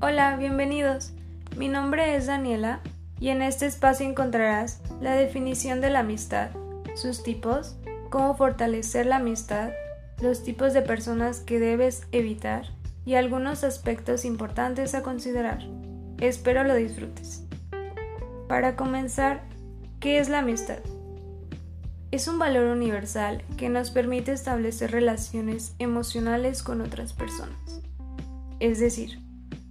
Hola, bienvenidos. Mi nombre es Daniela y en este espacio encontrarás la definición de la amistad, sus tipos, cómo fortalecer la amistad, los tipos de personas que debes evitar y algunos aspectos importantes a considerar. Espero lo disfrutes. Para comenzar, ¿qué es la amistad? Es un valor universal que nos permite establecer relaciones emocionales con otras personas. Es decir,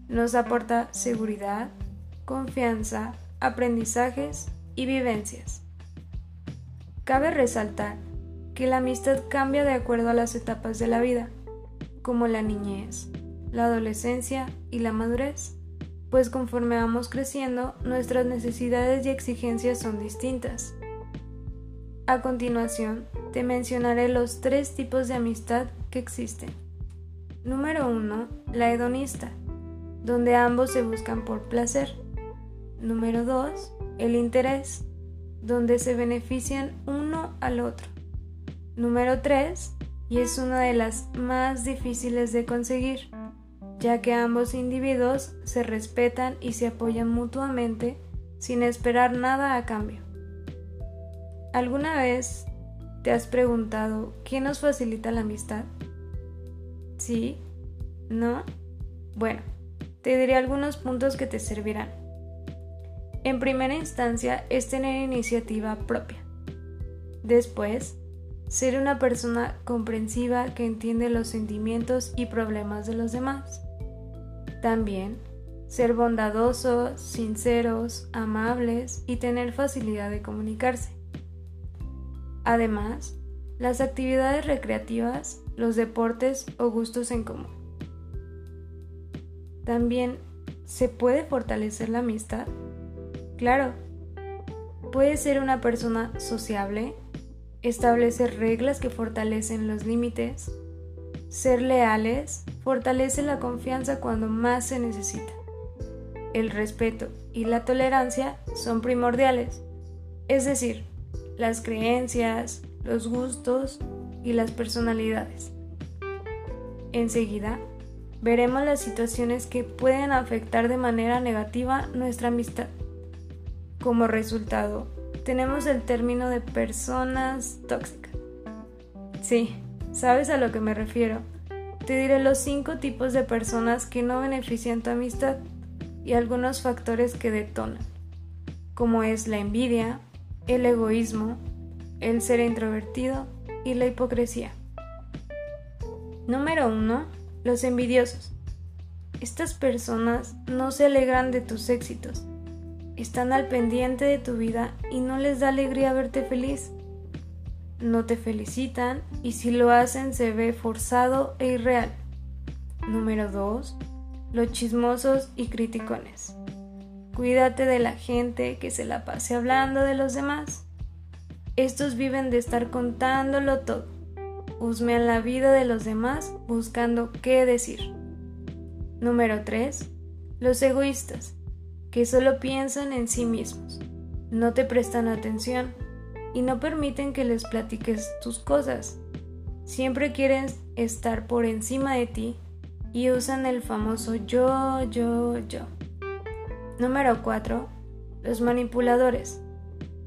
nos aporta seguridad, confianza, aprendizajes y vivencias. Cabe resaltar que la amistad cambia de acuerdo a las etapas de la vida, como la niñez, la adolescencia y la madurez, pues conforme vamos creciendo, nuestras necesidades y exigencias son distintas. A continuación, te mencionaré los tres tipos de amistad que existen. Número 1. La hedonista, donde ambos se buscan por placer. Número 2. El interés, donde se benefician uno al otro. Número 3. Y es una de las más difíciles de conseguir, ya que ambos individuos se respetan y se apoyan mutuamente sin esperar nada a cambio. ¿Alguna vez te has preguntado qué nos facilita la amistad? ¿Sí? ¿No? Bueno, te diré algunos puntos que te servirán. En primera instancia es tener iniciativa propia. Después, ser una persona comprensiva que entiende los sentimientos y problemas de los demás. También, ser bondadosos, sinceros, amables y tener facilidad de comunicarse. Además, las actividades recreativas, los deportes o gustos en común. También, ¿se puede fortalecer la amistad? Claro, puede ser una persona sociable, establecer reglas que fortalecen los límites, ser leales, fortalece la confianza cuando más se necesita. El respeto y la tolerancia son primordiales, es decir, las creencias, los gustos y las personalidades. Enseguida, veremos las situaciones que pueden afectar de manera negativa nuestra amistad. Como resultado, tenemos el término de personas tóxicas. Sí, ¿sabes a lo que me refiero? Te diré los cinco tipos de personas que no benefician tu amistad y algunos factores que detonan, como es la envidia, el egoísmo, el ser introvertido y la hipocresía. Número 1. Los envidiosos. Estas personas no se alegran de tus éxitos, están al pendiente de tu vida y no les da alegría verte feliz. No te felicitan y si lo hacen se ve forzado e irreal. Número 2. Los chismosos y criticones. Cuídate de la gente que se la pase hablando de los demás. Estos viven de estar contándolo todo. Husmean la vida de los demás buscando qué decir. Número 3. Los egoístas, que solo piensan en sí mismos. No te prestan atención y no permiten que les platiques tus cosas. Siempre quieren estar por encima de ti y usan el famoso yo, yo, yo. Número 4. Los manipuladores.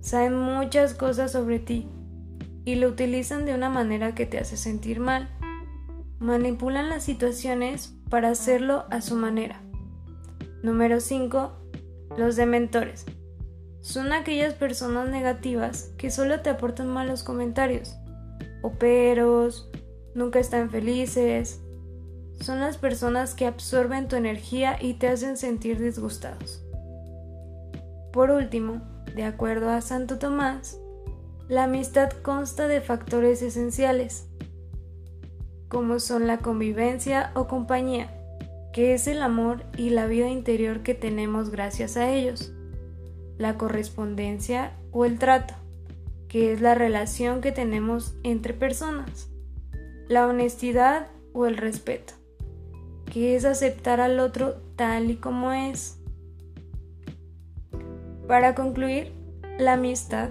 Saben muchas cosas sobre ti y lo utilizan de una manera que te hace sentir mal. Manipulan las situaciones para hacerlo a su manera. Número 5. Los dementores. Son aquellas personas negativas que solo te aportan malos comentarios, o peros, nunca están felices, son las personas que absorben tu energía y te hacen sentir disgustados. Por último, de acuerdo a Santo Tomás, la amistad consta de factores esenciales, como son la convivencia o compañía, que es el amor y la vida interior que tenemos gracias a ellos, la correspondencia o el trato, que es la relación que tenemos entre personas, la honestidad o el respeto, que es aceptar al otro tal y como es. Para concluir, la amistad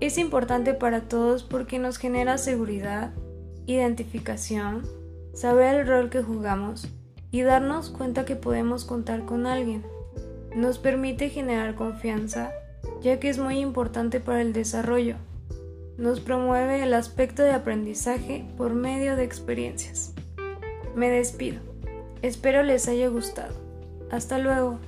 es importante para todos porque nos genera seguridad, identificación, saber el rol que jugamos y darnos cuenta que podemos contar con alguien. Nos permite generar confianza, ya que es muy importante para el desarrollo. Nos promueve el aspecto de aprendizaje por medio de experiencias. Me despido. Espero les haya gustado. Hasta luego.